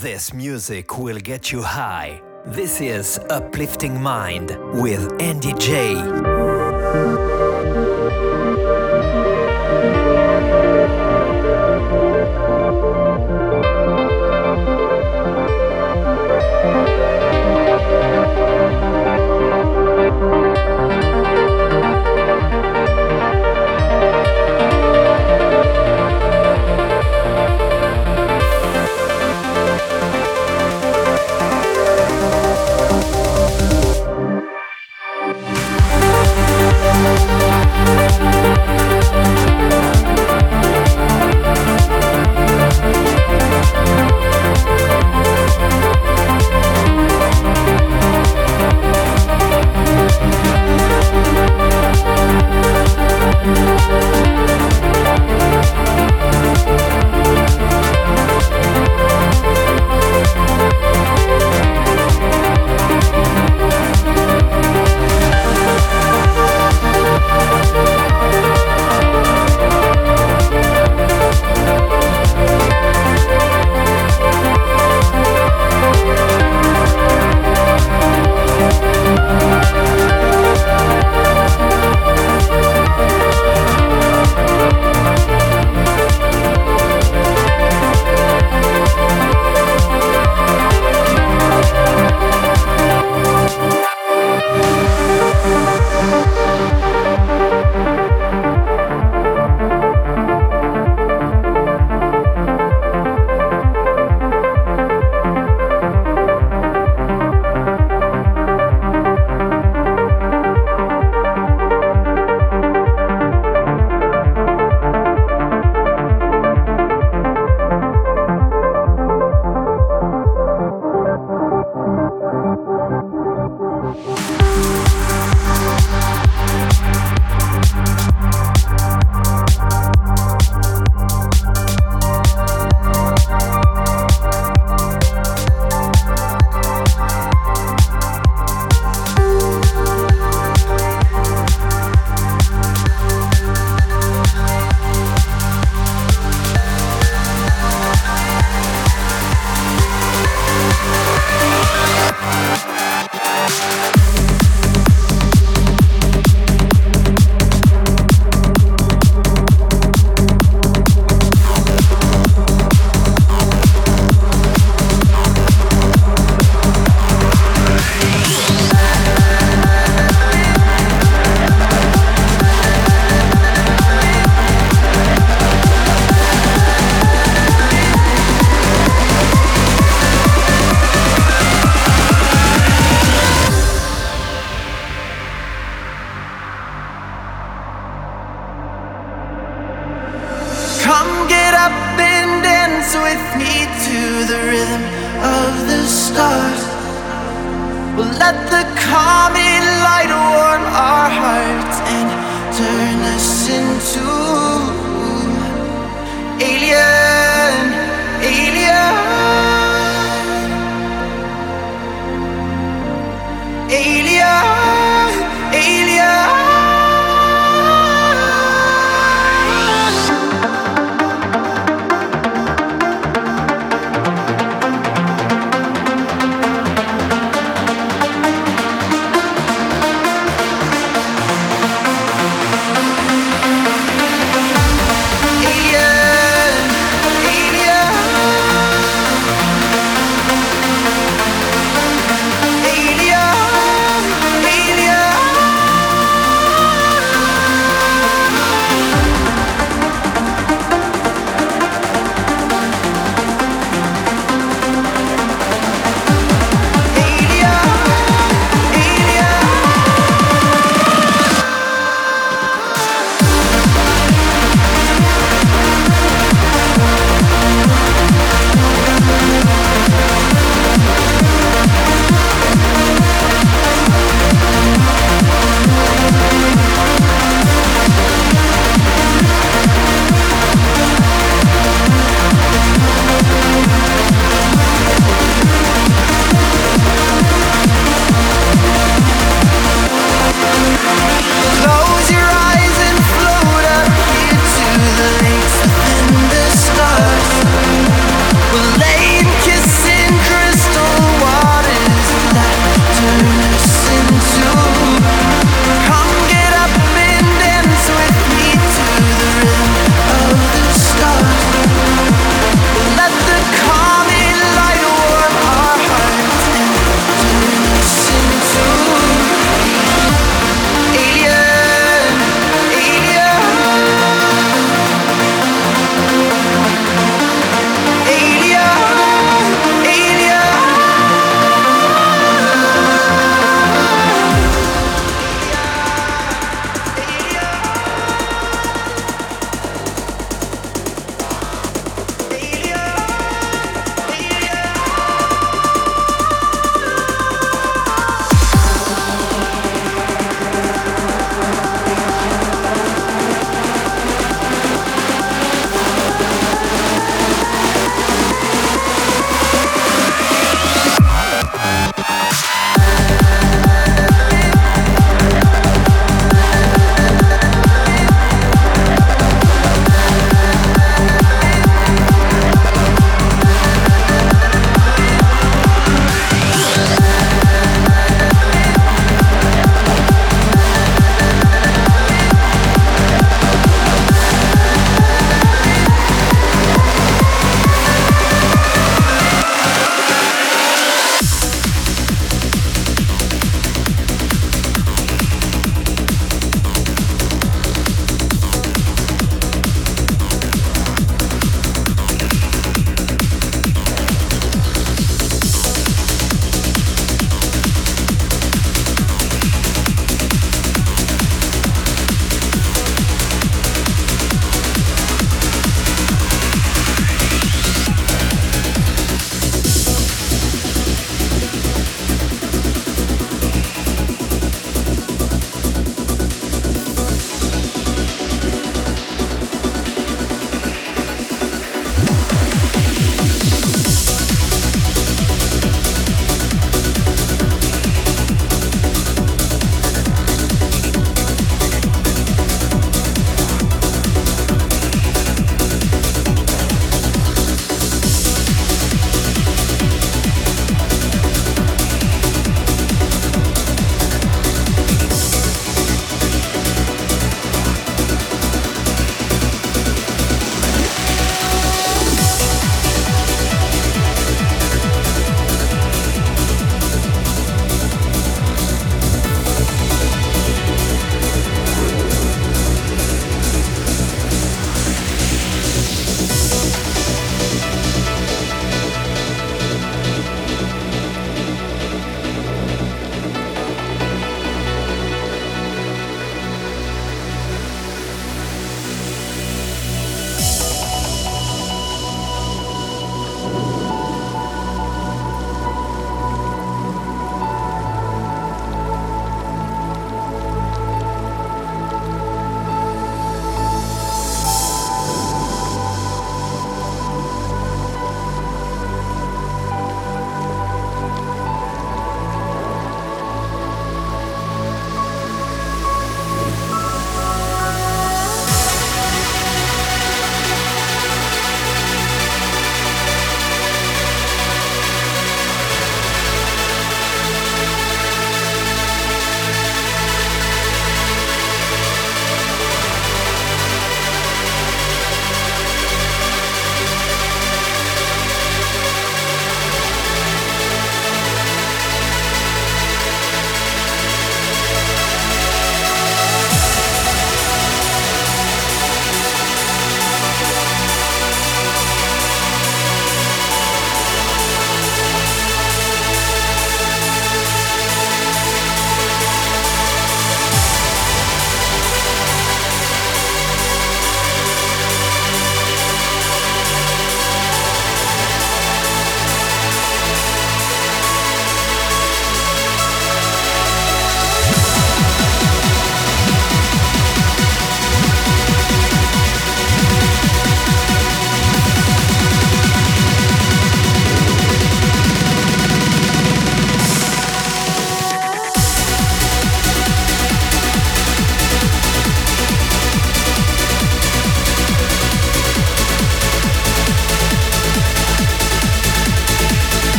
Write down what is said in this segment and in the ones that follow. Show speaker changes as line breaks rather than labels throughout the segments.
This music will get you high. This is Uplifting Mind with Andy J.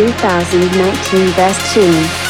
2019 Best Tune.